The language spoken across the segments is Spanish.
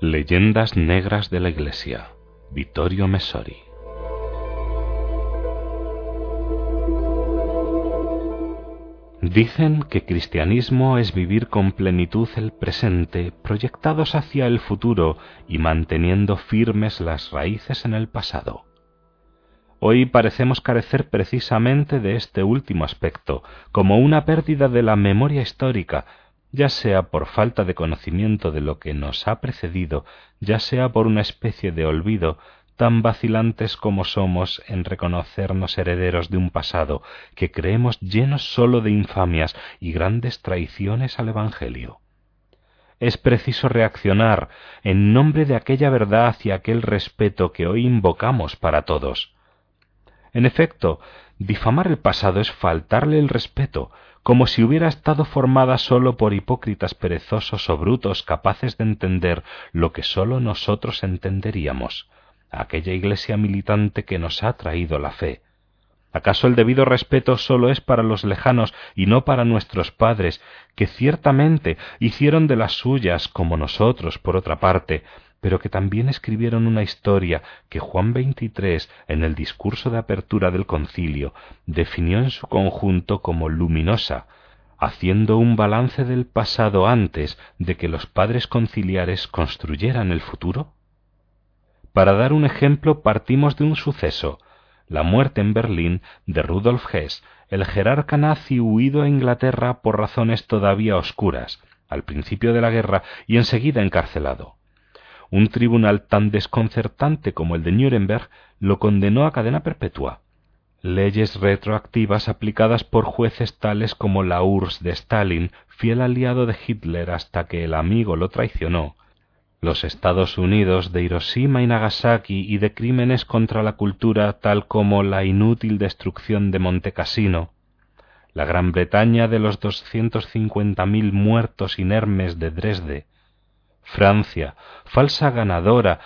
Leyendas Negras de la Iglesia. Vittorio Messori. Dicen que cristianismo es vivir con plenitud el presente, proyectados hacia el futuro y manteniendo firmes las raíces en el pasado. Hoy parecemos carecer precisamente de este último aspecto, como una pérdida de la memoria histórica, ya sea por falta de conocimiento de lo que nos ha precedido, ya sea por una especie de olvido, tan vacilantes como somos en reconocernos herederos de un pasado que creemos llenos sólo de infamias y grandes traiciones al Evangelio. Es preciso reaccionar en nombre de aquella verdad y aquel respeto que hoy invocamos para todos. En efecto, difamar el pasado es faltarle el respeto, como si hubiera estado formada sólo por hipócritas perezosos o brutos capaces de entender lo que sólo nosotros entenderíamos, aquella iglesia militante que nos ha traído la fe. ¿Acaso el debido respeto sólo es para los lejanos y no para nuestros padres, que ciertamente hicieron de las suyas como nosotros, por otra parte, pero que también escribieron una historia que Juan XXIII, en el discurso de apertura del concilio, definió en su conjunto como luminosa, haciendo un balance del pasado antes de que los padres conciliares construyeran el futuro? Para dar un ejemplo, partimos de un suceso, la muerte en Berlín de Rudolf Hess, el jerarca nazi huido a Inglaterra por razones todavía oscuras, al principio de la guerra y enseguida encarcelado. Un tribunal tan desconcertante como el de Nuremberg lo condenó a cadena perpetua. Leyes retroactivas aplicadas por jueces tales como la URSS de Stalin, fiel aliado de Hitler hasta que el amigo lo traicionó, los Estados Unidos de Hiroshima y Nagasaki y de crímenes contra la cultura tal como la inútil destrucción de Monte Cassino, la Gran Bretaña de los doscientos cincuenta mil muertos inermes de Dresde, Francia, falsa ganadora,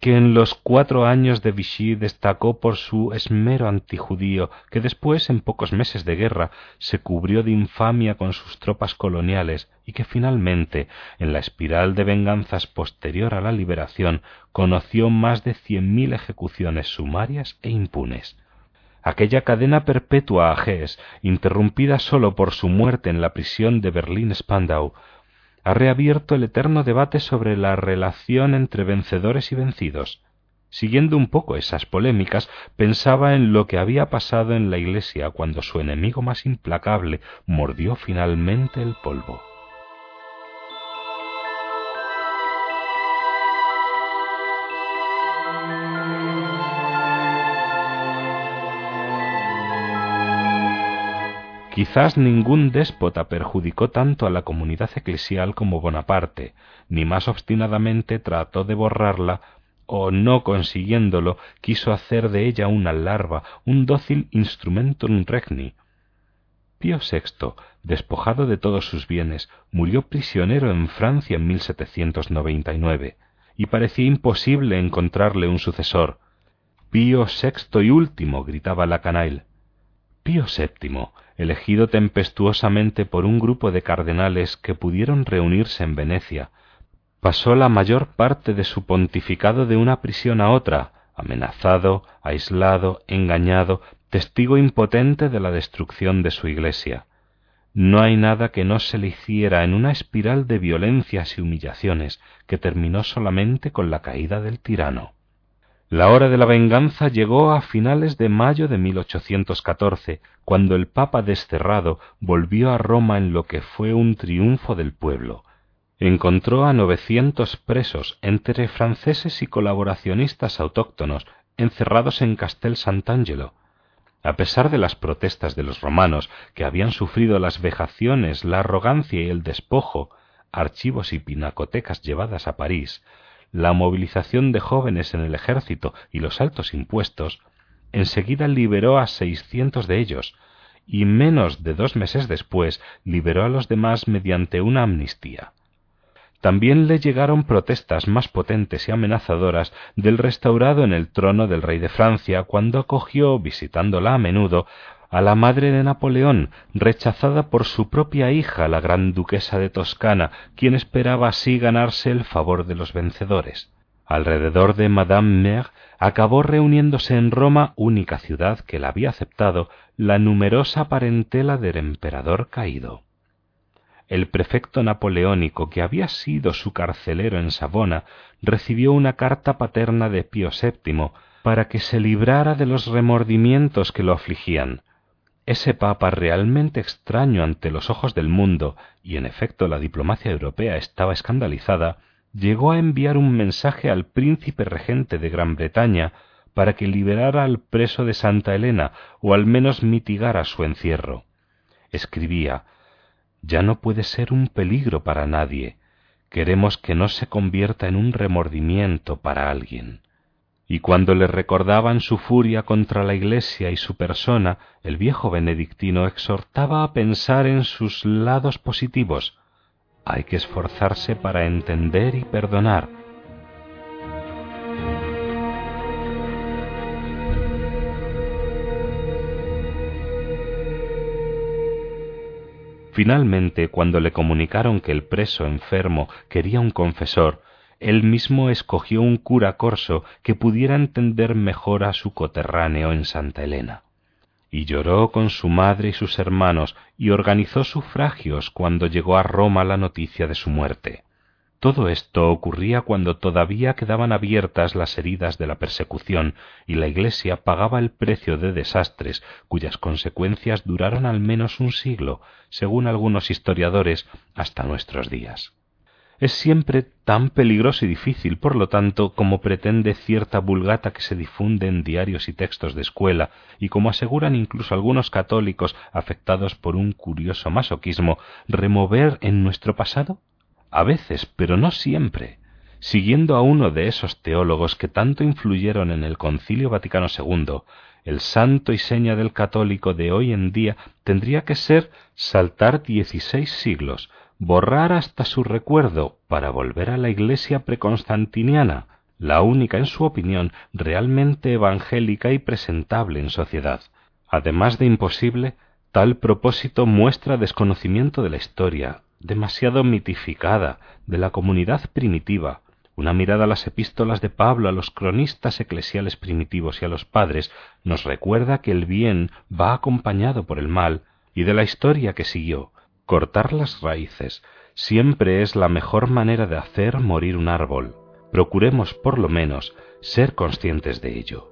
que en los cuatro años de Vichy destacó por su esmero antijudío, que después, en pocos meses de guerra, se cubrió de infamia con sus tropas coloniales y que finalmente, en la espiral de venganzas posterior a la liberación, conoció más de cien mil ejecuciones sumarias e impunes. Aquella cadena perpetua a Hess, interrumpida sólo por su muerte en la prisión de Berlín-Spandau, ha reabierto el eterno debate sobre la relación entre vencedores y vencidos. Siguiendo un poco esas polémicas, pensaba en lo que había pasado en la iglesia cuando su enemigo más implacable mordió finalmente el polvo. Quizás ningún déspota perjudicó tanto a la comunidad eclesial como Bonaparte, ni más obstinadamente trató de borrarla o no consiguiéndolo quiso hacer de ella una larva, un dócil instrumentum regni. Pío VI, despojado de todos sus bienes, murió prisionero en Francia en 1799, y parecía imposible encontrarle un sucesor. Pío VI y último, gritaba la. Pío VII, elegido tempestuosamente por un grupo de cardenales que pudieron reunirse en Venecia, pasó la mayor parte de su pontificado de una prisión a otra, amenazado, aislado, engañado, testigo impotente de la destrucción de su iglesia. No hay nada que no se le hiciera en una espiral de violencias y humillaciones que terminó solamente con la caída del tirano. La hora de la venganza llegó a finales de mayo de 1814, cuando el Papa desterrado volvió a Roma en lo que fue un triunfo del pueblo. Encontró a novecientos presos, entre franceses y colaboracionistas autóctonos, encerrados en Castel Sant'Angelo. A pesar de las protestas de los romanos, que habían sufrido las vejaciones, la arrogancia y el despojo, archivos y pinacotecas llevadas a París, la movilización de jóvenes en el ejército y los altos impuestos, enseguida liberó a seiscientos de ellos, y menos de dos meses después liberó a los demás mediante una amnistía. También le llegaron protestas más potentes y amenazadoras del restaurado en el trono del rey de Francia cuando acogió, visitándola a menudo, a la madre de Napoleón, rechazada por su propia hija, la gran duquesa de Toscana, quien esperaba así ganarse el favor de los vencedores. Alrededor de Madame Mère acabó reuniéndose en Roma, única ciudad que la había aceptado, la numerosa parentela del emperador caído. El prefecto napoleónico, que había sido su carcelero en Savona, recibió una carta paterna de Pío VII para que se librara de los remordimientos que lo afligían. Ese papa realmente extraño ante los ojos del mundo, y en efecto la diplomacia europea estaba escandalizada, llegó a enviar un mensaje al príncipe regente de Gran Bretaña para que liberara al preso de Santa Elena o al menos mitigara su encierro. Escribía Ya no puede ser un peligro para nadie. Queremos que no se convierta en un remordimiento para alguien. Y cuando le recordaban su furia contra la Iglesia y su persona, el viejo benedictino exhortaba a pensar en sus lados positivos, hay que esforzarse para entender y perdonar. Finalmente, cuando le comunicaron que el preso enfermo quería un confesor, él mismo escogió un cura corso que pudiera entender mejor a su coterráneo en Santa Elena y lloró con su madre y sus hermanos y organizó sufragios cuando llegó a Roma la noticia de su muerte. Todo esto ocurría cuando todavía quedaban abiertas las heridas de la persecución y la Iglesia pagaba el precio de desastres cuyas consecuencias duraron al menos un siglo, según algunos historiadores, hasta nuestros días es siempre tan peligroso y difícil, por lo tanto, como pretende cierta vulgata que se difunde en diarios y textos de escuela, y como aseguran incluso algunos católicos afectados por un curioso masoquismo, remover en nuestro pasado? A veces, pero no siempre. Siguiendo a uno de esos teólogos que tanto influyeron en el Concilio Vaticano II, el santo y seña del católico de hoy en día tendría que ser saltar dieciséis siglos, borrar hasta su recuerdo para volver a la iglesia preconstantiniana, la única, en su opinión, realmente evangélica y presentable en sociedad. Además de imposible, tal propósito muestra desconocimiento de la historia, demasiado mitificada, de la comunidad primitiva. Una mirada a las epístolas de Pablo a los cronistas eclesiales primitivos y a los padres nos recuerda que el bien va acompañado por el mal, y de la historia que siguió, Cortar las raíces siempre es la mejor manera de hacer morir un árbol. Procuremos, por lo menos, ser conscientes de ello.